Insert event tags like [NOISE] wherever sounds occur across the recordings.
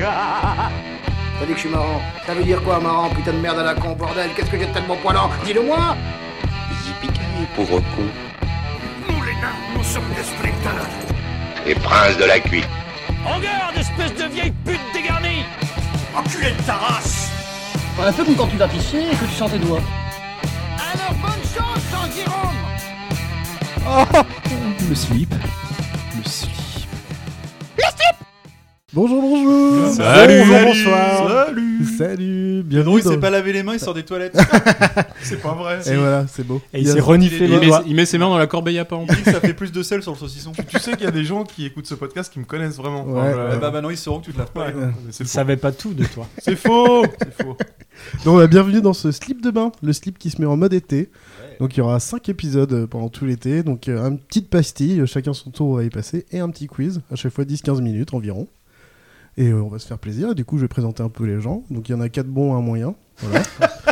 T'as dit que je suis marrant. Ça veut dire quoi, marrant Putain de merde à la con, bordel? Qu'est-ce que j'ai de tellement poilant? Dis-le-moi Yippee pauvre con. Nous les nains, nous sommes des sprinters. Les princes de la cuite. En garde, espèce de vieille pute dégarnie Enculé de ta race On a fait comme quand tu vas pisser et que tu sens tes doigts. Alors bonne chance, Jean Guillaume Le slip. Le slip. Bonjour, bonjour Salut, Bonjour, salut, bonsoir salut. Salut Non, Bienvenue il s'est dans- pas lavé les mains, il sort des toilettes. [LAUGHS] c'est pas vrai. Et voilà, c'est beau. Et il s'est reniflé Il les met- doigts. Il met ses mains dans la corbeille à pain. Il ça fait plus de sel sur le saucisson. [LAUGHS] Tu sais qu'il y a des gens qui écoutent ce podcast qui me connaissent vraiment. Ouais. Enfin, bah, bah non, ils sauront que tu te laves pas. Ouais. mains. Il faux. savait pas tout de toi. [LAUGHS] C'est faux. C'est faux. Donc, bah, bienvenue dans ce slip de bain, le slip qui se met en mode été. Donc il y aura 5 épisodes euh, pendant tout l'été, donc euh, une petite pastille, euh, chacun son tour va y passer, et un petit quiz, à chaque fois 10-15 minutes environ. Et euh, on va se faire plaisir, et du coup je vais présenter un peu les gens. Donc il y en a 4 bons, un moyen. Voilà.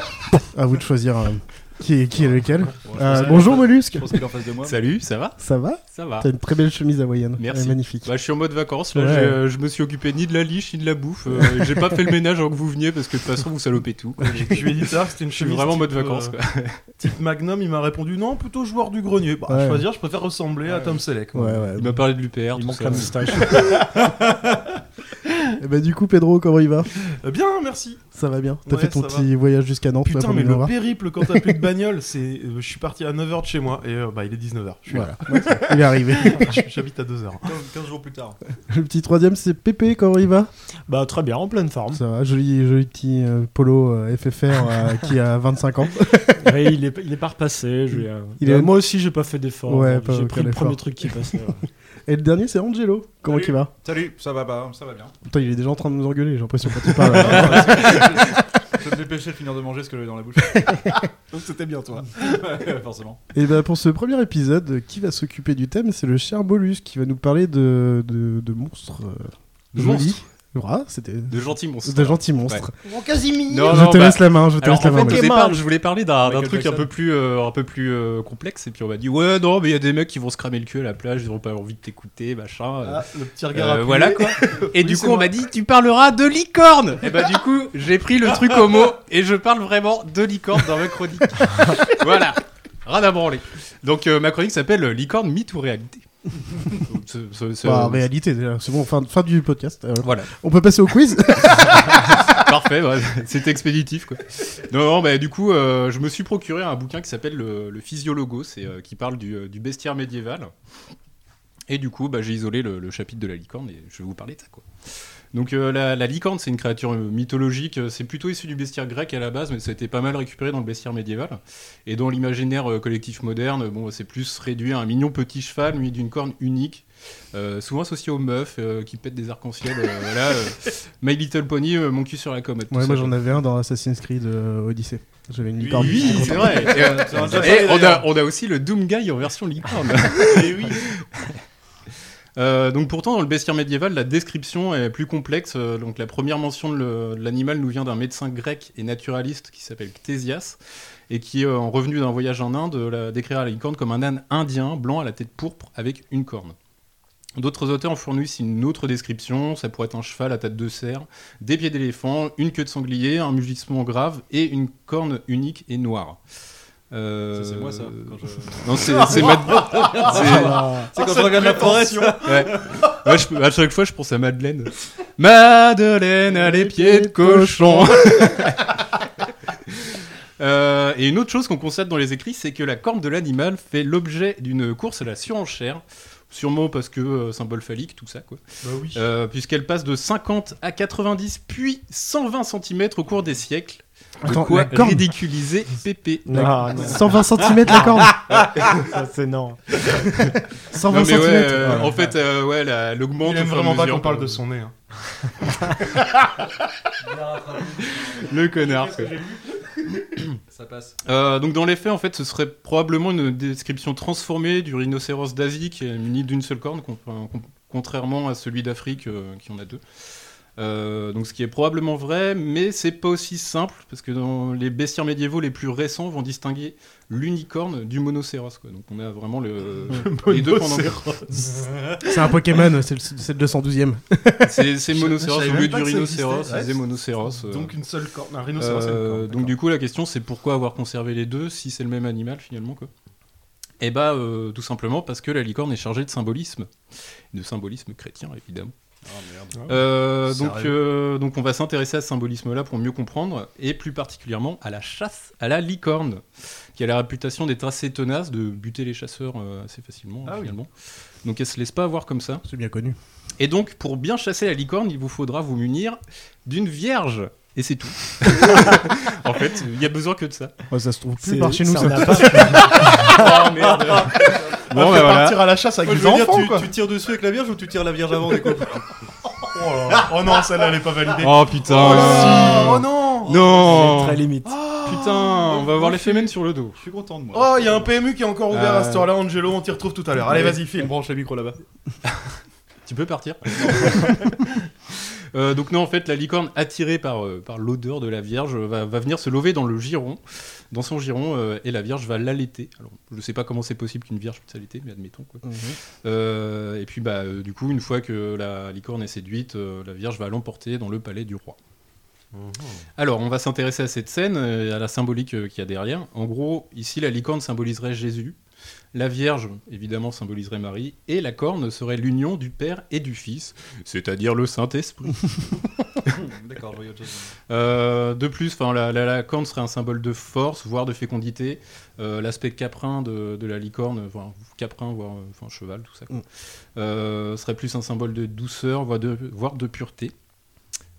[LAUGHS] à vous de choisir euh, qui, est, qui est lequel. Euh, bonjour Mollusque Je pense qu'il est en face de moi. Salut, ça va? Ça va? Ça va. T'as une très belle chemise hawaïenne. Merci. Elle est magnifique. Bah, je suis en mode vacances, là Ouais. j'ai, euh, je me suis occupé ni de la liche ni de la bouffe. euh, j'ai pas fait le ménage avant que vous veniez parce que de toute façon vous salopez tout. quoi. Je lui ai dit ça, c'était une Je suis chemise vraiment en mode vacances. euh, Quoi. [LAUGHS] type Magnum, il m'a répondu non, plutôt joueur du grenier. Bah, Ouais. à choisir, je préfère ressembler à Tom Selleck. Ouais, ouais. Il m'a parlé de l'UPR, Il tout manque ça. la moustache. [LAUGHS] Et bah du coup Pedro, comment il va Euh, Bien, merci. Ça va bien T'as Ouais, fait ton petit voyage jusqu'à Nantes là, Putain, mais le voir périple quand t'as plus de bagnole, c'est. euh, je suis parti à 9h de chez moi et euh, bah il est 19h. Je suis Voilà, [LAUGHS] il est arrivé. [LAUGHS] là. J'habite à 2h. 15 jours plus tard. Le petit troisième c'est Pépé, comment il va Bah très bien, en pleine forme. Ça va, joli, joli petit euh, polo euh, FFR euh, [LAUGHS] qui a 25 ans. Ouais, il est il est pas repassé. je lui ai- Il est- Moi aussi j'ai pas fait d'effort. Ouais, j'ai pris le premier truc qui passait. ouais. Et le dernier c'est Angelo, comment Salut. il va Salut, ça va, bah, ça va bien. Attends, il est déjà en train de nous engueuler, j'ai l'impression quand il parle. Je vais me dépêcher de finir de manger ce que j'avais dans la bouche. [LAUGHS] Donc c'était bien toi. Forcément. Et bah pour ce premier épisode, qui va s'occuper du thème? C'est le cher Bolus qui va nous parler de, de, de monstres euh, De jolis. monstres Voilà, c'était De gentils monstres. de gentils monstres. Mon Casimir Non, je non, te bah, laisse la main, je te Alors laisse la en main. fait, au Molus. départ, je voulais parler d'un truc un Jackson. peu plus, euh, un peu plus euh, complexe, et puis on m'a dit ouais non mais il y a des mecs qui vont se cramer le cul à la plage, ils n'auront pas envie de t'écouter, machin. euh. Ah, le petit regard Euh, appuyé. voilà quoi. [LAUGHS] Et Oui, du coup, on m'a dit tu parleras de licorne. [LAUGHS] Et bah du coup, j'ai pris le truc au mot et je parle vraiment de licorne dans ma chronique. [LAUGHS] voilà. Rien à branler. Donc euh, ma chronique s'appelle Licorne mythe ou réalité? Ce- Bah, en réalité, déjà, c'est bon, fin, fin du podcast. Euh, Voilà. on peut passer au quiz [LAUGHS] [LAUGHS] Parfait, ouais, c'était expéditif quoi. Non, non, bah, du coup, euh, je me suis procuré un bouquin qui s'appelle le, le Physiologo, c'est euh, qui parle du, du bestiaire médiéval. Et du coup, bah, j'ai isolé le, le chapitre de la licorne et je vais vous parler de ça quoi. Donc euh, la, la licorne, c'est une créature euh, mythologique. euh, C'est plutôt issu du bestiaire grec à la base, mais ça a été pas mal récupéré dans le bestiaire médiéval. Et dans l'imaginaire euh, collectif moderne, bon, c'est plus réduit à un mignon petit cheval muni d'une corne unique, euh, souvent associé aux meufs euh, qui pètent des arcs-en-ciel. euh, voilà, euh, [LAUGHS] My Little Pony, euh, mon cul sur la Ouais, ça, moi j'en avais un dans Assassin's Creed euh, Odyssey. J'avais une licorne. Oui, c'est vrai. [LAUGHS] Et, euh, [LAUGHS] et on, a, d'ailleurs. on a aussi le Doom Guy en version licorne. Et oui. Euh, donc pourtant dans le bestiaire médiéval, la description est plus complexe. Euh, donc la première mention de l'animal nous vient d'un médecin grec et naturaliste qui s'appelle Ctésias et qui, euh, en revenu d'un voyage en Inde, décrira la licorne comme un âne indien blanc à la tête pourpre avec une corne. D'autres auteurs en fournissent une autre description, ça pourrait être un cheval à tête de cerf, des pieds d'éléphant, une queue de sanglier, un mugissement grave et une corne unique et noire. Euh, c'est moi, ça, quand je- Non, c'est c'est Mad- [LAUGHS] c'est- quand je regarde la forêt. Ouais. Ouais, je- à chaque fois, je pense à Madeleine. Madeleine a les pieds de cochon. [LAUGHS] Euh, et une autre chose qu'on constate dans les écrits, c'est que la corne de l'animal fait l'objet d'une course à la surenchère. Sûrement parce que euh, symbole phallique, tout ça, quoi. Bah oui. Euh, Puisqu'elle passe de 50 à 90, puis 120 cm au cours des siècles. De Attends, quoi la corne ridiculiser Pépé. La- Ah, non. 120 cm la corne [LAUGHS] Ça, c'est non. 120 Non, mais ouais, cm euh, en fait, euh, ouais, la- elle augmente. Il aime vraiment pas qu'on parle de son nez. hein. [LAUGHS] Le connard. quoi. Ça passe. [COUGHS] Euh, donc dans les faits, en fait, ce serait probablement une description transformée du rhinocéros d'Asie qui est muni d'une seule corne, con- con- contrairement à celui d'Afrique euh, qui en a deux. Euh, donc ce qui est probablement vrai, mais c'est pas aussi simple parce que dans les bestiaires médiévaux les plus récents vont distinguer l'unicorne du monocéros. Quoi. Donc on a vraiment le, [LAUGHS] les deux pendant. [LAUGHS] C'est un Pokémon, c'est le, c'est le 212ème. [LAUGHS] C'est monocéros au lieu du rhinocéros, c'est Ouais, monocéros. euh. Donc une seule corne. Un rhinocéros, une Euh, corne. donc du coup la question c'est pourquoi avoir conservé les deux si c'est le même animal finalement quoi Et bah euh, tout simplement parce que la licorne est chargée de symbolisme, de symbolisme chrétien évidemment. Euh, donc, euh, donc on va s'intéresser à ce symbolisme-là pour mieux comprendre, et plus particulièrement à la chasse à la licorne, qui a la réputation d'être assez tenace, de buter les chasseurs euh, assez facilement Ah oui. finalement. Donc elle se laisse pas avoir comme ça. C'est bien connu. Et donc pour bien chasser la licorne, il vous faudra vous munir d'une vierge. Et c'est tout. [LAUGHS] en fait, il y a besoin que de ça. Ouais, ça se trouve plus C'est- par chez nous, ça ça. en a pas. [LAUGHS] Oh merde. [LAUGHS] On Bon, va bah, voilà. partir à la chasse avec Moi, je dire, enfants, tu, quoi. tu tires dessus avec la vierge ou tu tires la vierge avant des coups [LAUGHS] Oh, là là. Oh non, celle-là, elle est pas validée. Oh putain. Oh, oh non Non. Très limite. Putain, on va avoir les fémènes sur le dos. Je suis content de moi. Oh, il y a un PMU qui est encore ouvert à Euh. cette heure-là, Angelo, on t'y retrouve tout à l'heure. Allez, vas-y, On file. branche les micros là-bas. [LAUGHS] Tu peux partir. [LAUGHS] Euh, donc non, en fait, la licorne, attirée par, euh, par l'odeur de la Vierge, va, va venir se lever dans le giron, dans son giron, euh, et la Vierge va l'allaiter. Alors, je sais pas comment c'est possible qu'une Vierge puisse allaiter, mais admettons. Quoi. Euh, et puis, bah, du coup, une fois que la licorne est séduite, la Vierge va l'emporter dans le palais du roi. Alors, on va s'intéresser à cette scène, et à la symbolique qu'il y a derrière. En gros, ici, la licorne symboliserait Jésus. La Vierge, évidemment, symboliserait Marie. Et la corne serait l'union du Père et du Fils, c'est-à-dire le Saint-Esprit. [LAUGHS] [LAUGHS] D'accord. Euh, de plus, la, la- la corne serait un symbole de force, voire de fécondité. Euh, L'aspect caprin de, de la licorne, enfin, caprin, voire euh, enfin, cheval, tout ça, quoi. Mm. Euh, serait plus un symbole de douceur, voire de, voire de pureté.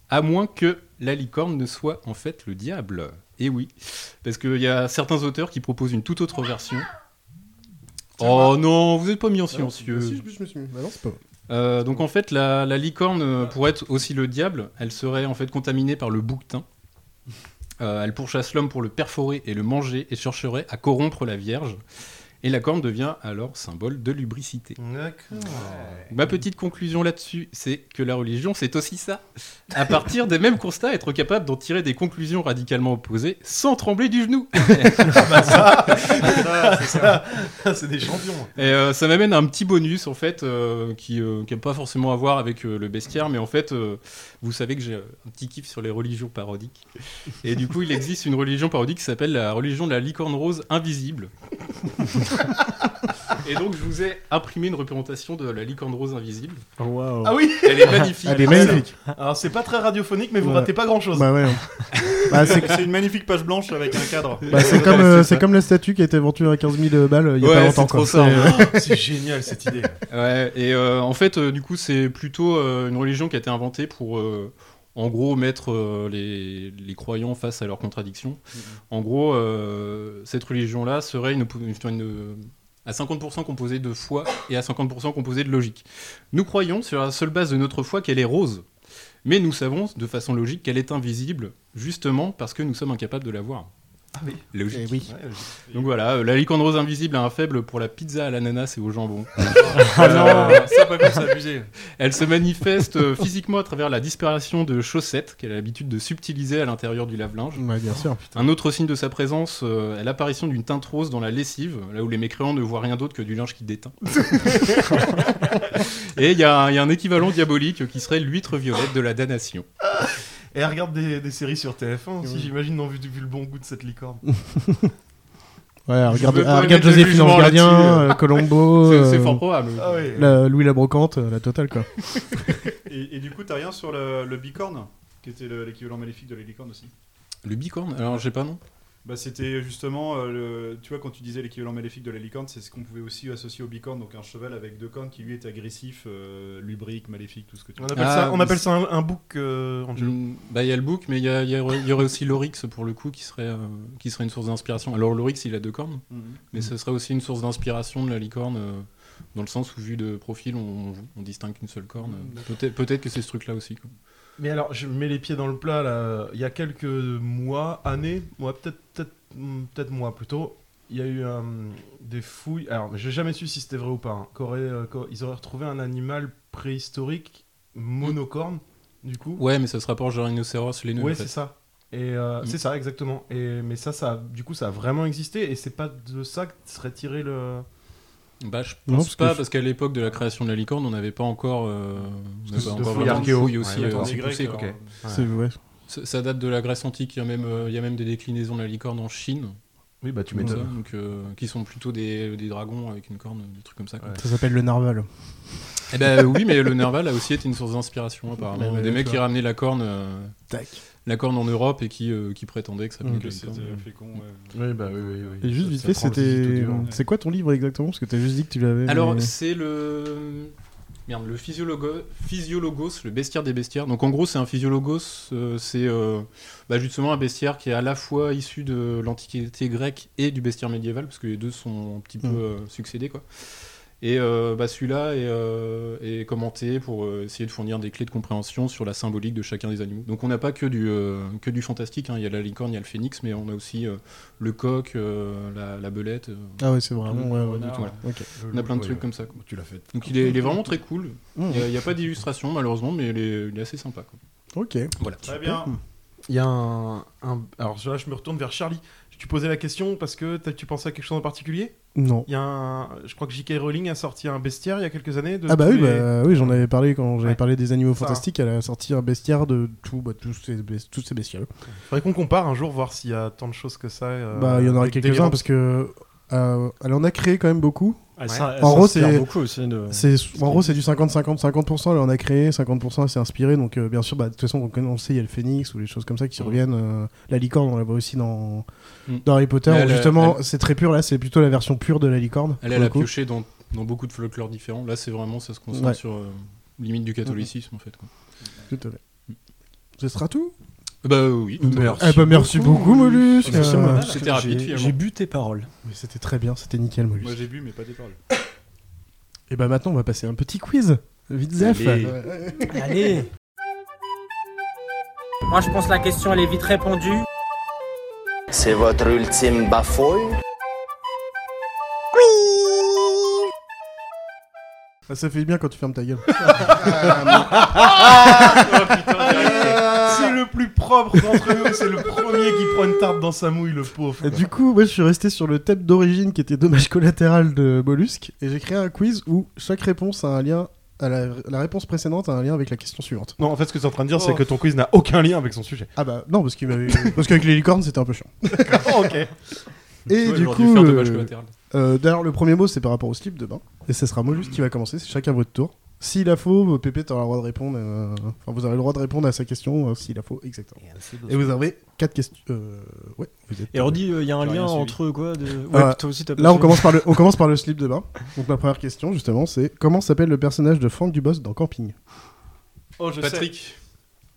À moins que la licorne ne soit en fait le diable. Et oui, parce qu'il y a certains auteurs qui proposent une toute autre version. Oh non, vous n'êtes pas mis en silencieux. Ah, si, je me suis mis. Bah non, c'est pas vrai. Euh, donc en fait, la, la licorne euh, pourrait être aussi le diable. Elle serait en fait contaminée par le bouquetin. Euh, elle pourchasse l'homme pour le perforer et le manger et chercherait à corrompre la Vierge. Et la corne devient alors symbole de lubricité. D'accord. Ma petite conclusion là-dessus, c'est que la religion, c'est aussi ça. À partir des mêmes constats, être capable d'en tirer des conclusions radicalement opposées sans trembler du genou. C'est des champions. Et euh, ça m'amène à un petit bonus en fait euh, qui n'a pas forcément à voir avec euh, le bestiaire, mais en fait, euh, vous savez que j'ai un petit kiff sur les religions parodiques. Et du coup, il existe une religion parodique qui s'appelle la religion de la licorne rose invisible. Et donc, je vous ai imprimé une représentation de la licorne rose invisible. Waouh. Ah oui Elle est [LAUGHS] magnifique. Elle est magnifique. Alors, c'est pas très radiophonique, mais vous Ouais. ratez pas grand-chose. Bah ouais. [LAUGHS] Bah, c'est C'est une magnifique page blanche avec un cadre. bah, c'est comme, euh, c'est comme la statue qui a été vendue à 15 000 balles euh, il y a Ouais, pas c'est longtemps. trop quoi. ça. C'est- [LAUGHS] C'est génial cette idée. Ouais, et euh, en fait, euh, du coup, c'est plutôt euh, une religion qui a été inventée pour, euh, en gros, mettre euh, les, les croyants face à leurs contradictions. En gros, euh, cette religion-là serait une, une- une- à 50% composée de foi et à 50% composée de logique. Nous croyons, sur la seule base de notre foi, qu'elle est rose. Mais nous savons, de façon logique, qu'elle est invisible, justement parce que nous sommes incapables de la voir. Ah oui. Logique. Eh oui. Donc voilà, euh, la licorne rose invisible a un faible pour la pizza à l'ananas et au jambon. [LAUGHS] Ah non, ça pas vu, c'est abusé. Elle se manifeste euh, physiquement à travers la disparition de chaussettes qu'elle a l'habitude de subtiliser à l'intérieur du lave-linge. Ouais, bien sûr. Un autre signe de sa présence euh, est l'apparition d'une teinte rose dans la lessive, là où les mécréants ne voient rien d'autre que du linge qui déteint. [LAUGHS] Et il y, a un- il y a un équivalent diabolique qui serait l'huître violette de la damnation. [LAUGHS] Et elle regarde des, des séries sur TF1 aussi, j'imagine, non, vu, vu le bon goût de cette licorne. [LAUGHS] Ouais, regarde, regarde Joséphine Gardien, là-dessus. euh, Colombo, [LAUGHS] C'est euh, fort probable. Ah oui. la- Louis la Brocante, euh, la totale quoi. [LAUGHS] Et, et du coup, t'as rien sur le, le bicorne, qui était le- l'équivalent maléfique de la licorne aussi? Le bicorne? Alors j'ai pas non Bah, c'était justement, euh, le, tu vois, quand tu disais l'équivalent maléfique de la licorne, c'est ce qu'on pouvait aussi associer au bicorne, donc un cheval avec deux cornes qui lui est agressif, euh, lubrique, maléfique, tout ce que tu On veux. appelle Ah, ça, on appelle ça un, un bouc, euh, Angelo. Mm, Bah il y a le bouc, mais il y, a- il y aurait- il y aurait aussi l'oryx pour le coup qui serait, euh, qui serait une source d'inspiration. Alors l'oryx il a deux cornes, Mhm. mais ce serait aussi une source d'inspiration de la licorne, euh, dans le sens où vu de profil on, on distingue qu'une seule corne. Peut-être que c'est ce truc là aussi. quoi. Mais alors, je mets les pieds dans le plat là. Il y a quelques mois, années, ouais, peut-être, peut-être, hmm, peut-être mois plutôt. Il y a eu euh, des fouilles. Alors, j'ai jamais su si c'était vrai ou pas. hein, euh, ils auraient retrouvé un animal préhistorique monocorne du coup. Ouais, mais ça se rapproche de rhinocéros, les nœuds. Ouais, c'est ça. Et euh, Mm. c'est ça, exactement. Et, mais ça, ça, du coup, ça a vraiment existé et c'est pas de ça que serait tiré le. Bah, je Non, pense parce pas, parce qu'à l'époque de la création de la licorne, on n'avait pas encore. euh, on encore archéo. fouilles aussi Ouais, euh, Ouais. Ça, ça date de la Grèce antique, il y, a même, euh, il y a même des déclinaisons de la licorne en Chine, Oui, bah tu m'étonnes. donc, euh, qui sont plutôt des, des dragons avec une corne, des trucs comme ça. quoi. Ouais. Ça s'appelle le narval. Eh ben oui, mais le nerval a aussi été une source d'inspiration apparemment. Ouais, des mecs qui ramenaient la corne, euh, Tac. la corne en Europe et qui, euh, qui prétendaient que ça venait de. Oui, bah oui, oui. oui. Et juste Ça- vite ça fait, c'était. C'est quoi ton livre exactement? Parce que t'as juste dit que tu l'avais. Alors mais- c'est le merde le physiologo... physiologos, le bestiaire des bestiaires. Donc en gros c'est un physiologos, euh, c'est euh, bah, justement un bestiaire qui est à la fois issu de l'antiquité grecque et du bestiaire médiéval parce que les deux sont un petit peu Mm. euh, succédés quoi. Et euh, bah, celui-là est, euh, est commenté pour euh, essayer de fournir des clés de compréhension sur la symbolique de chacun des animaux. Donc on n'a pas que du, euh, que du fantastique, hein. il y a la licorne, il y a le phénix, mais on a aussi euh, le coq, euh, la, la belette. euh, Ah ouais, c'est vraiment. Ouais, ouais, renard, on a plein de trucs ouais. comme ça. quoi. Tu l'as fait. Donc il est, il est vraiment très cool. Mmh. Il n'y a, pas d'illustration malheureusement, mais il est, il est assez sympa. Quoi. Ok. Voilà. Très bien. Il y a un, un- Alors là, je me retourne vers Charlie. Tu posais la question parce que tu pensais à quelque chose en particulier? Non. Il y a un... Je crois que J.K. Rowling a sorti un bestiaire il y a quelques années. De Ah bah oui, les- bah, oui, j'en avais parlé quand j'avais Ouais. parlé des animaux Ça. fantastiques. Elle a sorti un bestiaire de tout, bah, tous ces, toutes ces bestioles. Faudrait qu'on compare un jour, voir s'il y a tant de choses que ça. euh, bah, il y en aura quelques-uns parce que euh, elle en a créé quand même beaucoup. Ouais. En gros, c'est- beaucoup aussi de. C'est en gros c'est du 50-50, 50% elle en a créé, 50% elle s'est inspirée. Donc euh, bien sûr, bah, de toute façon on, connaît- on sait il y a le phénix ou les choses comme ça qui Mhm. reviennent. euh, la licorne on la voit aussi dans Mhm. dans Harry Potter. Où justement elle- c'est très pur là, c'est plutôt la version pure de la licorne. Elle, elle le a coup. pioché dans, dans beaucoup de folklore différents. Là, c'est vraiment, ça se concentre Ouais. sur euh, limite du catholicisme en fait. Quoi. Tout à fait. Ce sera tout. Bah euh, oui. Merci Eh bah, merci beaucoup, Mollusque. Euh. C'était rapide, J'ai- finalement. J'ai bu tes paroles. mais C'était très bien, c'était nickel Mollusque. Moi j'ai bu, mais pas des paroles. Et bah maintenant on va passer à un petit quiz. Vite zef. Allez. Allez Moi, je pense que la question, elle est vite répondue. C'est votre ultime bafouille? Ah, ça fait bien quand tu fermes ta gueule. [LAUGHS] Le plus propre d'entre eux. C'est le premier qui prend une tarte dans sa mouille, le pauvre. Et du coup, moi je suis resté sur le thème d'origine qui était dommage collatéral de Mollusque et j'ai créé un quiz où chaque réponse a un lien à la, la réponse précédente a un lien avec la question suivante. Non, en fait, ce que tu es en train de dire, c'est Oh. que ton quiz n'a aucun lien avec son sujet. Ah bah non parce qu'il m'avait parce qu'avec les licornes c'était un peu chiant. ok. Et Ouais, du coup, euh, euh, d'ailleurs le premier mot c'est par rapport au slip de bain et ce sera Mollusque qui va commencer, c'est chacun votre tour. S'il a faux, euh, Pépé t'auras le droit de répondre. euh, Enfin vous aurez le droit de répondre à sa question euh, s'il a faux exactement. Et vous avez quatre questions. Euh, ouais. Vous êtes, Et on dit, il y a un lien entre eux, quoi de... Ouais, toi aussi, t'as pas Là, on commence, par le, on commence par le slip de bain. [LAUGHS] Donc, la première question, justement, c'est comment s'appelle le personnage de Franck Dubos dans Camping? Oh, je Patrick.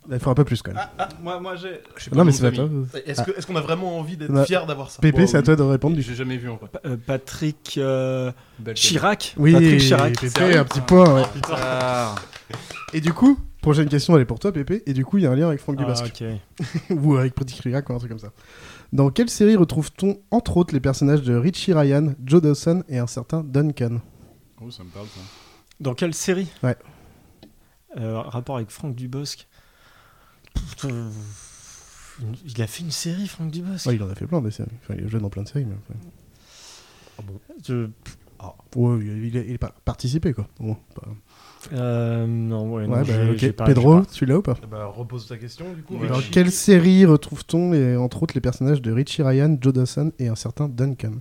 Il faudra pas plus quand même. sais. Ah, moi, moi j'ai. Non, mais c'est pas de toi. Est-ce que- est-ce qu'on a vraiment envie d'être Bah, fier d'avoir ça Pépé, Bon, c'est à toi de répondre. du J'ai jamais vu en vrai. Pa- euh, Patrick euh. Chirac Oui, Patrick Chirac. Pépé, un petit point. ouais. Ah. Et du coup, prochaine question, elle est pour toi, Pépé. Et du coup, il y a un lien avec Franck Ah, Dubosc. ok. [LAUGHS] ou avec Petit Chirac ou un truc comme ça. Dans quelle série retrouve-t-on, entre autres, les personnages de Richie Ryan, Joe Dawson et un certain Duncan? Oh, ça me parle ça. Dans quelle série? Ouais. Euh, rapport avec Franck Dubosc? Il a fait une série, Franck Dubosc Ouais, Il en a fait plein des séries. Enfin, il est jeune dans plein de séries. Mais... Je- Ouais, il, il a, il a participé, quoi. Au moins, pas- euh, non, ouais, non, Ouais, bah, j'ai- ok. j'ai pas- Pedro, tu l'as ou pas? Bah, repose ta question, du coup. Ouais. Dans Richie. quelle série retrouve-t-on, les- entre autres, les personnages de Richie Ryan, Joe Dawson et un certain Duncan?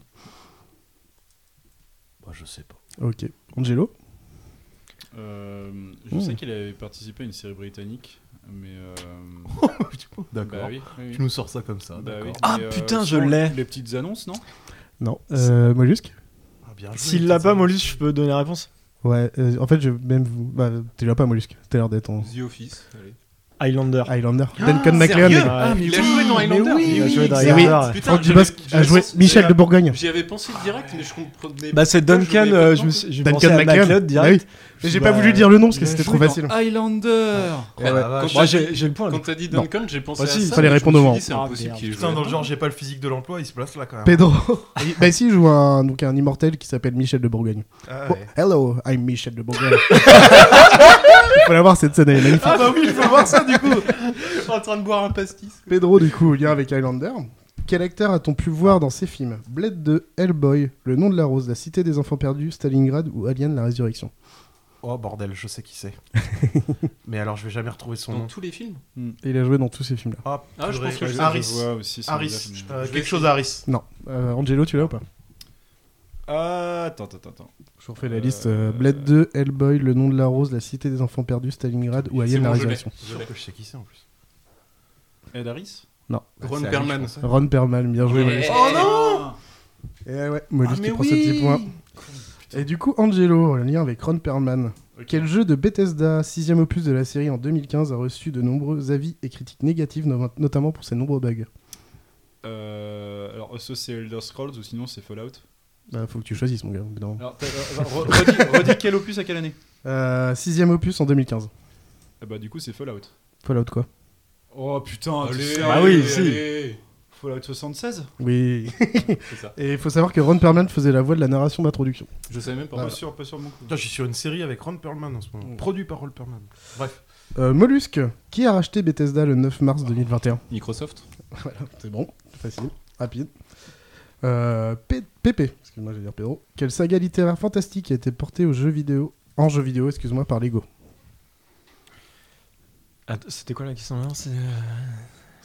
Bah, je sais pas. Ok. Angelo? Euh, je Ouh. sais qu'il avait participé à une série britannique, mais. euh, [LAUGHS] D'accord. Bah oui, oui, oui. Tu nous sors ça comme ça. Bah oui, Ah, mais, euh, putain, je l'ai. Les petites annonces, non? Non. Euh, Mollusque Ah, bien joué, S'il l'a pas. Mollusque, je peux donner la réponse? Ouais, euh, en fait, je même vous. Bah, tu l'as pas, Mollusque. T'as l'air d'être en The Office. Allez. Highlander. Highlander. Duncan MacLeod. Ah, Il a joué dans Highlander Il a joué dans Mais oui. Highlander. Putain, Franck j'avais- Dubosc a joué Michel de Bourgogne. J'y avais pensé direct, mais je comprenais Bah, c'est pas, je Duncan, voyais pas euh, je me suis- Duncan MacLeod. MacLeod Bah j'ai pas voulu dire le nom parce que Il c'était trop facile. Highlander. Ouais. Moi, j'ai le point. Quand t'as dit. Duncan, j'ai pensé Bah à si, ça. fallait mais je répondre suis au moment. C'est Ah, impossible qu'il Putain, dans le genre, j'ai pas le physique de l'emploi, il se place là quand même. Pedro. [LAUGHS] bah ici, il joue un, donc un immortel qui s'appelle Michel de Bourgogne. Ah, Oh, hello, I'm Michel de Bourgogne. [LAUGHS] il faut la voir cette scène, elle est magnifique. Ah bah oui, je veux voir ça du coup. [LAUGHS] en train de boire un pastis. Pedro, du coup, lien avec Highlander. Quel acteur a-t-on pu voir dans ces films? Blade 2, Hellboy, Le nom de la rose, La cité des enfants perdus, Stalingrad ou Alien la résurrection? Oh bordel, je sais qui c'est. [LAUGHS] Mais alors, je vais jamais retrouver son Dans nom. tous les films Et il a joué dans tous ces films-là. Ah, Ah, je purée. pense que je sais. Harris. Je vois aussi son Harris. visage, mais- Euh, quelque chose Harris. Non. Euh, Angelo, tu l'as ou pas Ah, attends, attends, attends. Je vous refais la Euh, liste. euh, Blade 2, Hellboy, Le nom de la rose, La cité des enfants perdus, Stalingrad ou Alien la bon, je l'ai. résurrection Je suis sûr que je sais qui c'est en plus. Ed Harris Non. Ron C'est Perlman. Ron Perlman, bien joué. Oh non Et ouais, Mollusque Ah, qui prend ce petit point. Et du coup, Angelo, le lien avec Ron Perlman. Quel jeu de Bethesda, sixième opus de la série en 2015, a reçu de nombreux avis et critiques négatives, no- notamment pour ses nombreux bugs? Euh, alors, soit c'est Elder Scrolls ou sinon c'est Fallout? Bah, faut que tu choisisses, mon gars. moment. Alors, euh, re- redis, [LAUGHS] redis quel opus à quelle année? Euh, sixième opus en 2015. Ah Bah, du coup, c'est Fallout. Fallout quoi Oh putain, Allez, sais, Ah allez, oui, si. allez. Fallout 76 Oui. Ça. Et il faut savoir que Ron Perlman faisait la voix de la narration d'introduction. Je savais même pas. Pas sûr, pas sûr mon coup. Putain, je suis sur une série avec Ron Perlman en ce moment. Produit par Ron Perlman. Bref. Euh, Mollusque, qui a racheté Bethesda le 9 mars 2021 Microsoft. [LAUGHS] Voilà, c'est bon, facile, rapide. Euh, Pépé, excuse-moi, j'allais dire Pedro. Quelle saga littéraire fantastique a été portée au jeu vidéo, en jeu vidéo, excuse-moi, par Lego? C'était quoi la question là C'est, euh,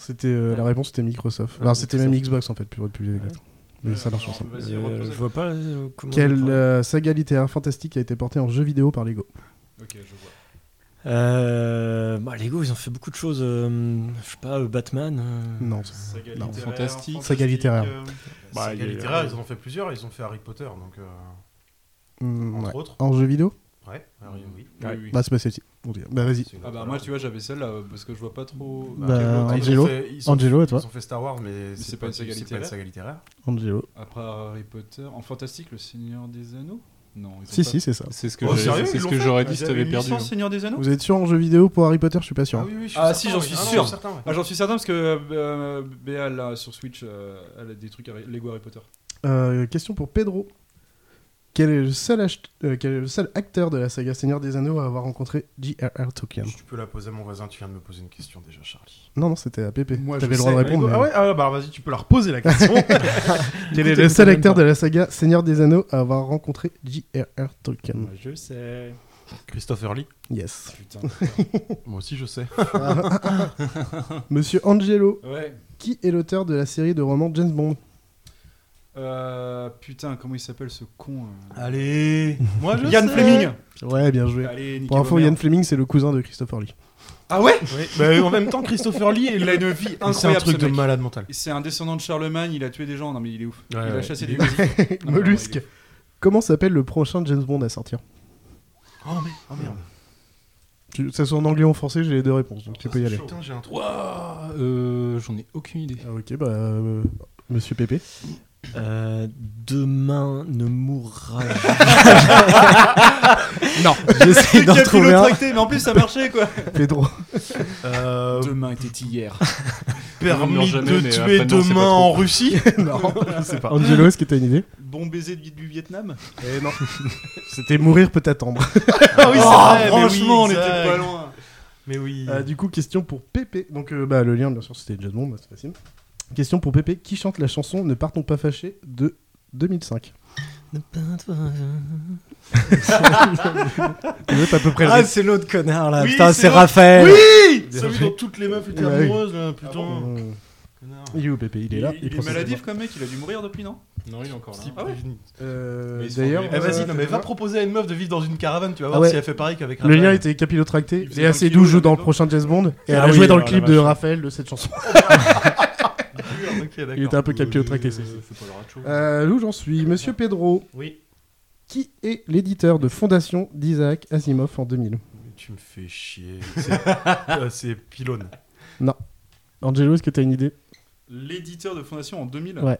C'était euh, la réponse, c'était Microsoft. Ah, Alors c'était même. Xbox en fait, pour être plus exact. Mais ça marche ensemble. Vas-y, euh, je vois pas euh, comment. on Quelle euh, saga littéraire fantastique a été portée en jeu vidéo par Lego Ok, je vois. Euh, bah, Lego, ils ont fait beaucoup de choses. euh, je sais pas, euh, Batman. euh, Non. Saga Non, fantastique. Saga littéraire. euh, Bah, Saga littéraire, ils en ont fait plusieurs. Ils ont fait Harry Potter, donc. euh, Hmm, entre ouais. autres. En jeu vidéo Ouais, Harry, oui. oui, oui. Bah c'est pas celle-ci. Bah vas-y. Ah bah moi alors. tu vois j'avais celle-là euh, parce que je vois pas trop. Bah, Ah, ils Angelo. fait- ils Angelo, et toi Ils ont fait Star Wars, mais c'est pas une saga littéraire. pas une saga littéraire. Angelo. Après Harry Potter, en fantastique, le Seigneur des Anneaux? Non. ils ont Si, pas- si, c'est ça. C'est ce que Oh, j'aurais Ah, dit si t'avais perdu. licence Seigneur des Anneaux? Vous êtes sûr en jeu vidéo pour Harry Potter Je suis pas sûr. Ah oui, oui, je suis Ah, certain, si, j'en suis Ah sûr. ouais. Ah, j'en suis certain parce que euh, Béa là sur Switch, euh, elle a des trucs Lego Harry Potter. Euh, question pour Pedro. Quel est, le seul ach- euh, quel est le seul acteur de la saga Seigneur des Anneaux à avoir rencontré J.R.R. Tolkien? Tu peux la poser à mon voisin, tu viens de me poser une question déjà, Charlie. Non, non, c'était à Pépé. Moi, T'avais le droit de répondre. Ah ouais Ah bah vas-y, tu peux la reposer la question. [LAUGHS] Quel est le seul acteur de la saga Seigneur des Anneaux à avoir rencontré J.R.R. Tolkien? Je sais. Christopher Lee. Yes. Putain. [LAUGHS] Moi aussi, je sais. Monsieur Angelo, ouais. qui est l'auteur de la série de romans James Bond? Euh, putain, comment il s'appelle ce con euh Allez Moi, je Yann sais. Fleming. Ouais, bien joué. Allez, Pour info, Yann Fleming, c'est le cousin de Christopher Lee. Ah ouais Oui, bah, en même temps, Christopher Lee, Il a une vie c'est un incroyable. truc ce de malade mental. C'est un descendant de Charlemagne, il a tué des gens. Non mais il est ouf. Ouais, [LAUGHS] il a chassé Il des musiques. Mollusque. Comment s'appelle le prochain James Bond à sortir Oh, mais... oh merde. Que ça soit en anglais ou en français, j'ai les deux réponses, donc tu peux y aller. Putain, j'ai un truc. Ouah, euh, J'en ai aucune idée. Ah, ok, bah. euh, Monsieur Pépé. Euh, demain ne mourra [LAUGHS] Non. [LAUGHS] J'essaie d'en trouver un. capillotracté, mais en plus ça marchait quoi. Pedro. Euh, Demain était hier. [LAUGHS] permis jamais, de tuer non, demain en Russie non, je sais pas. Angelo, est-ce que t'as une idée? Bon baiser du, du Vietnam? Eh non. C'était mourir peut attendre. Ah oui, c'est vrai, mais franchement, on oui, était pas loin. Mais oui. Euh, du coup, question pour Pépé. Donc, euh, bah, le lien, bien sûr, c'était James Bond, bah, c'est facile. Question pour Pépé. Qui chante la chanson Ne partons pas fâchés de 2005 Tu veux, t'as à peu près le Ah, c'est l'autre connard là. Oui, Putain, c'est c'est. Raphaël. Oui Celui dont toutes les meufs étaient Ouais. amoureuses, là, putain. Euh, Connard. Il est où Pépé? Il est là. Il, il est maladif comme mec, il a dû mourir depuis, non? Non, il est encore là. Ah ouais. Euh, D'ailleurs, Eh vas-y, euh, non mais va proposer à une meuf de vivre dans une caravane, tu vas Ah voir ouais. si elle fait pareil qu'avec le Raphaël. lien était capillotracté. Et assez doux joue dans le prochain James Bond. Et elle Ah a oui, joué dans le clip de. Raphaël de cette chanson. [LAUGHS] Il était un peu capillotracté. Euh, où j'en suis Monsieur Pedro, Oui. qui est l'éditeur de Fondation d'Isaac Asimov en 2000 Mais tu me fais chier. C'est [LAUGHS] euh, Pylone. Angelo, est-ce que t'as une idée? L'éditeur de Fondation en 2000 Ouais.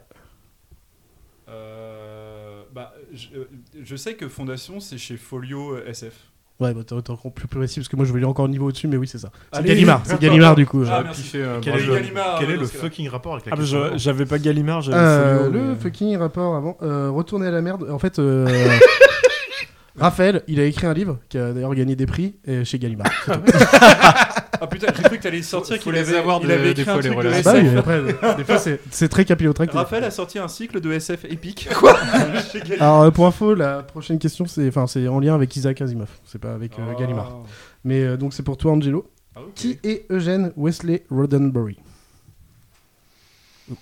Euh, bah, je, euh, je sais que Fondation, c'est chez Folio SF. Ouais, bah t'es encore plus précis parce que moi je voulais encore un niveau au-dessus, mais oui, c'est ça. C'est. Gallimard, c'est Gallimard du coup. Ah, euh. merci. Piffé, euh, Quel est le, Gallimard, quel est ouais, le parce que- fucking rapport avec la Ah, bah, question j'avais pas Gallimard, j'avais Euh, le mais- fucking rapport avant, euh, retourner à la merde. En fait, euh, [LAUGHS] Raphaël, il a écrit un livre qui a d'ailleurs gagné des prix euh, chez Gallimard. [LAUGHS] Ah putain, j'ai cru que t'allais sortir qu'il les avait, avoir il de- avait des écrit fois, un truc de relations. bah SF. euh, des fois c'est- c'est très capillotracté. Raphaël a sorti un cycle de SF épique. [LAUGHS] Quoi [LAUGHS] Chez Gallimard. Alors euh, pour info, la prochaine question c'est enfin c'est en lien avec Isaac Asimov, c'est pas avec euh, Oh. Gallimard. Mais euh, donc c'est pour toi Angelo. Ah, ok. Qui est Eugène Wesley Roddenberry?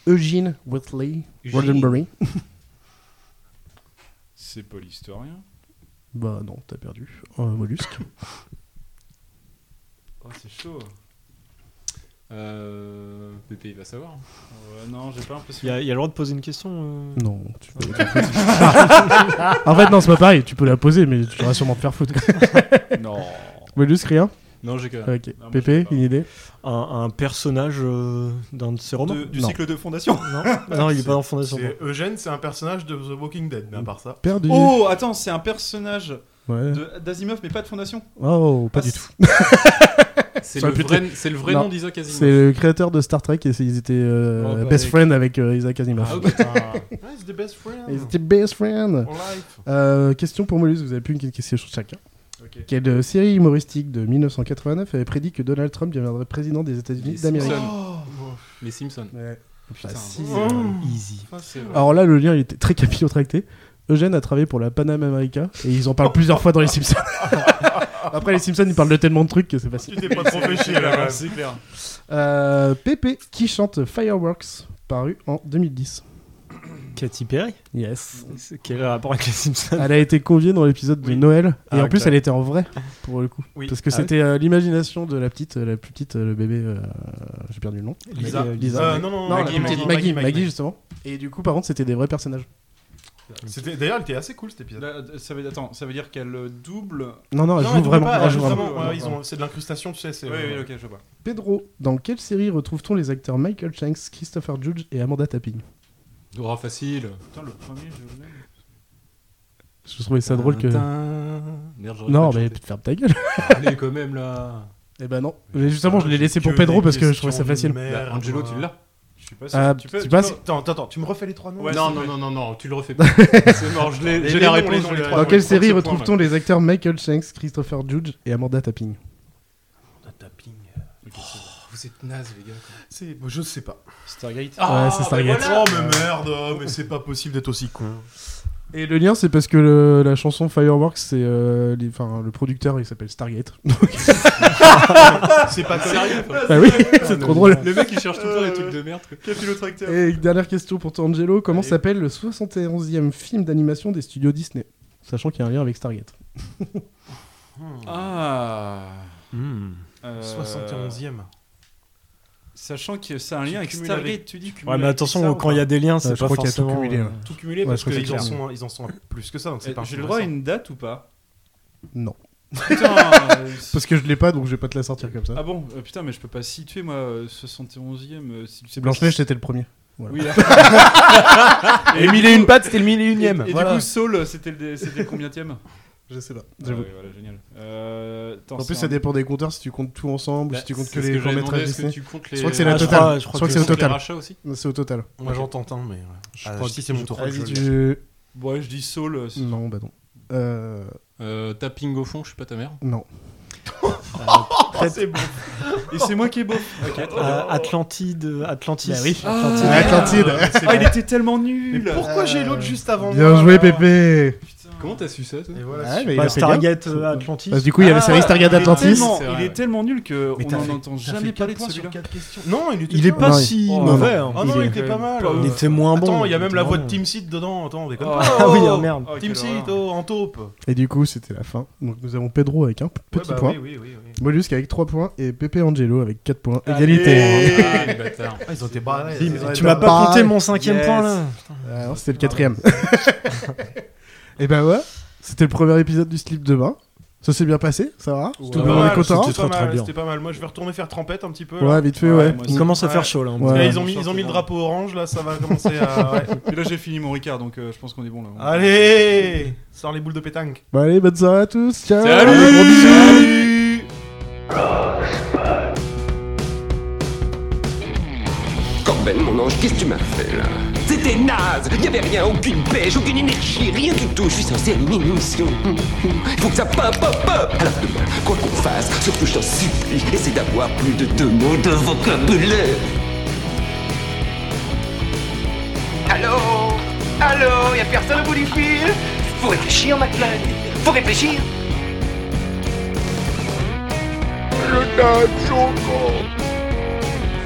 Eugene Wesley Eugene. Roddenberry. C'est pas l'historien. Bah non, t'as perdu. Un mollusque. [LAUGHS] Oh, c'est chaud. Euh, Pépé, il va savoir. Ouais, non, j'ai pas Il l'impression. y, a il y a le droit de poser une question euh Non, tu peux [LAUGHS] en fait non, c'est pas pareil, tu peux la poser mais tu vas sûrement te faire foutre. [LAUGHS] Non. mollusque rien Non, j'ai que. Ok. Pépé, une idée un, un personnage euh, d'un de ses romans De- du Non. cycle de fondation. Non, Ah non, il est pas dans Fondation. C'est Eugène, c'est un personnage de The Walking Dead, mais à part ça. Perdu. Oh, attends, c'est un personnage Ouais. de- d'Asimov, mais pas de fondation. Oh, pas Ah, du tout. [LAUGHS] C'est le, vrai, c'est le vrai Non, nom d'Isaac Asimov. C'est le créateur de Star Trek et ils étaient euh, Oh, bah, best avec- friend avec euh, Isaac Asimov. Ah, best [LAUGHS] friend. Ils étaient best friend. For life. Euh, question pour Molus, vous avez plus une question sur chacun. Quelle série humoristique de 1989 avait prédit que Donald Trump deviendrait président des États-Unis d'Amérique? Simpsons. Les Simpsons. Ouais. Putain. Facile. Easy. Ah, c'est vrai. Alors là, le lien il était très capillotracté. Eugène a travaillé pour la Panama America et ils en parlent plusieurs fois dans les Simpsons. [LAUGHS] Après, les Simpsons ils parlent de tellement de trucs que c'est facile. Tu t'es pas trop fait chier là. C'est clair. Euh, Pépé qui chante Fireworks, paru en 2010. Katy Perry? Yes. Quel rapport avec les Simpsons? Elle a été conviée dans l'épisode de Oui. Noël et Ah, en plus elle était en vrai pour le coup. Oui. Parce que Ah c'était euh, l'imagination de la petite, euh, la plus petite, euh, le bébé, euh, j'ai perdu le nom. Lisa. Lisa. Euh, non, non, Non, Maggie, la plus petite, Maggie, Maggie, Maggie, Maggie, justement. Et du coup, par contre, c'était des vrais personnages. C'était- D'ailleurs, il était assez cool cet épisode. Là, ça veut, attends, ça veut dire qu'elle euh, double. Non, non, elle Non, joue elle joue vraiment. pas, elle elle joue joue vraiment. vraiment, ouais, Ouais, ils ont- C'est de l'incrustation, tu sais. c'est- Oui, oui, ok, je vois. Pedro, dans quelle série retrouve-t-on les acteurs Michael Shanks, Christopher Judge et Amanda Tapping? Dora facile. Putain, le premier, je l'ai. Je trouvais ça drôle que. Merde, Non, mais ferme ta gueule. [LAUGHS] Allez, quand même là. Eh ben non. Mais justement, je l'ai laissé pour Pedro parce que je trouvais ça facile. Bah, Angelo, tu l'as suis pas sûr. Ah, tu peux, tu tu passes peux- Attends, attends, tu me refais les trois noms Ouais, Non, non, non, non, non, tu le refais [LAUGHS] pas. C'est mort, je l'ai- Les j'ai la les réponse. noms, je les l'ai. trois Dans noms. quelle série point, retrouve-t-on les acteurs Michael Shanks, Christopher Judge et Amanda Tapping? Tapping. Vous êtes nazes, les gars. C'est, je sais pas. Stargate. Ouais, c'est Stargate. Oh mais merde, oh, mais c'est pas possible d'être aussi con. Et le lien, c'est parce que le- la chanson Fireworks, c'est euh, les- enfin le producteur, il s'appelle Stargate. [LAUGHS] [LAUGHS] C'est pas Sérieux bah oui, c'est trop drôle. Le mec, il cherche tout le temps des trucs de merde. quoi. Et dernière question pour toi, Angelo. Comment Allez. s'appelle le 71e film d'animation des studios Disney? Sachant qu'il y a un lien avec Stargate. Ah. Hmm. Euh, 71ème. Sachant que c'est un lien avec cumules Stargate, avec- tu dis Ouais, mais attention, quand il y a des liens, c'est je pas crois qu'il y a tout forcément. cumulé, euh, ouais. Tout cumulé Ouais, parce qu'ils c'est en sont, ils en sont plus que ça, donc c'est pas J'ai le droit à une date ou pas? Non. Putain [LAUGHS] euh, Parce que je l'ai pas, donc je vais pas te la sortir comme ça. Ah bon? Euh, Putain, mais je peux pas situer moi, euh, 71ème. euh, si- c'est pas- Blanche-Neige, c'était le premier. Voilà. Oui, là. [LAUGHS] Et mille et une pattes, c'était le mille et Et, unième. et Voilà. du coup, Saul, c'était le, c'était le combienième Je sais pas. Ah j'avoue. ouais, voilà, génial. Euh, attends, en plus, ça un- dépend des compteurs si tu comptes tout ensemble ou Bah, si tu comptes que les demander, est-ce que Disney. comptes Je crois que c'est Ah, la totale. je crois que c'est au total. C'est au total. Moi j'entends tant, mais. Je Ah, crois si que c'est mon tour. Ouais, je dis Saul. euh, Non, bah non. Euh... Euh, Tapping au fond, je suis pas ta mère. Non. Ah, [LAUGHS] c'est bon. Et c'est moi qui est beau. Ok, très bien. euh, Atlantide, Atlantis. Bah oui. Atlantide. Ah, Atlantide. Ah, il était tellement nul. Mais pourquoi j'ai l'autre juste avant Bien moi, joué, Pépé. Comment t'as su ça, toi Et voilà. Ouais, mais il Bah. Stargate euh, Atlantis. Parce que du coup, il y a la Ah, série Stargate il est Atlantis. Il est tellement nul que on n'en entend jamais parler de celui-là. Non, il était Il est pas Non, si il- mauvais. non, hein. Ah non, il était pas mal. euh. Il était moins bon. Attends, il y a même la voix de Team Seed dedans. Attends, on déconne Oh. pas. Ah oui, oh merde. Oh, Team Seed oh, en taupe. Et du coup, c'était la fin. Donc nous avons Pedro avec un petit bah point. Mollusque avec 3 points et Pepe Angelo avec 4 points. Allez. Égalité. Ah. Ah, ils ont été barrés. Si, ils mais ont été Tu m'as pas compté mon cinquième Yes. point là. Ah c'était le quatrième. Et ben ouais, c'était le premier épisode du slip de bain. Ça s'est bien passé, ça va Ouais, Tout le monde est content C'était pas mal, c'était pas mal. Moi, je vais retourner faire trempette un petit peu. Ouais, là. vite fait, ouais. moi Il commence à Ouais. faire chaud là. Ouais. ils ont mis, ils ont mis le drapeau orange, là, ça va commencer à. [LAUGHS] ouais. Et là, j'ai fini mon Ricard, donc euh, je pense qu'on est bon là. Allez Sors les boules de pétanque. Bon, allez, bonne soirée à tous. Ciao. Salut bisous. Corben, mon ange, qu'est-ce que tu m'as fait là? C'était naze. Il avait rien, aucune pêche, aucune énergie, rien du tout. Je suis censé animer une émission. Il faut que ça pop, pop, pop. Alors demain, quoi qu'on fasse, surtout je t'en supplie, essaie d'avoir plus de deux mots de vocabulaire. Allô? Allô? Y'a personne au bout du fil? Faut réfléchir, McFly Faut réfléchir. Le dame Choco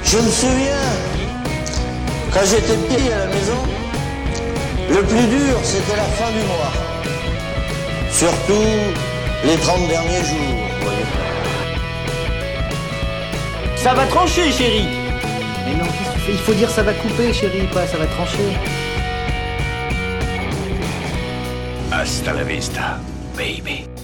Je me souviens, quand j'étais petit à la maison, le plus dur, c'était la fin du mois. Surtout les 30 derniers jours, vous voyez. Ça va trancher, chérie Mais non, qu'est-ce que tu fais? Il faut dire ça va couper, chérie, pas ça va trancher. Hasta la vista, baby.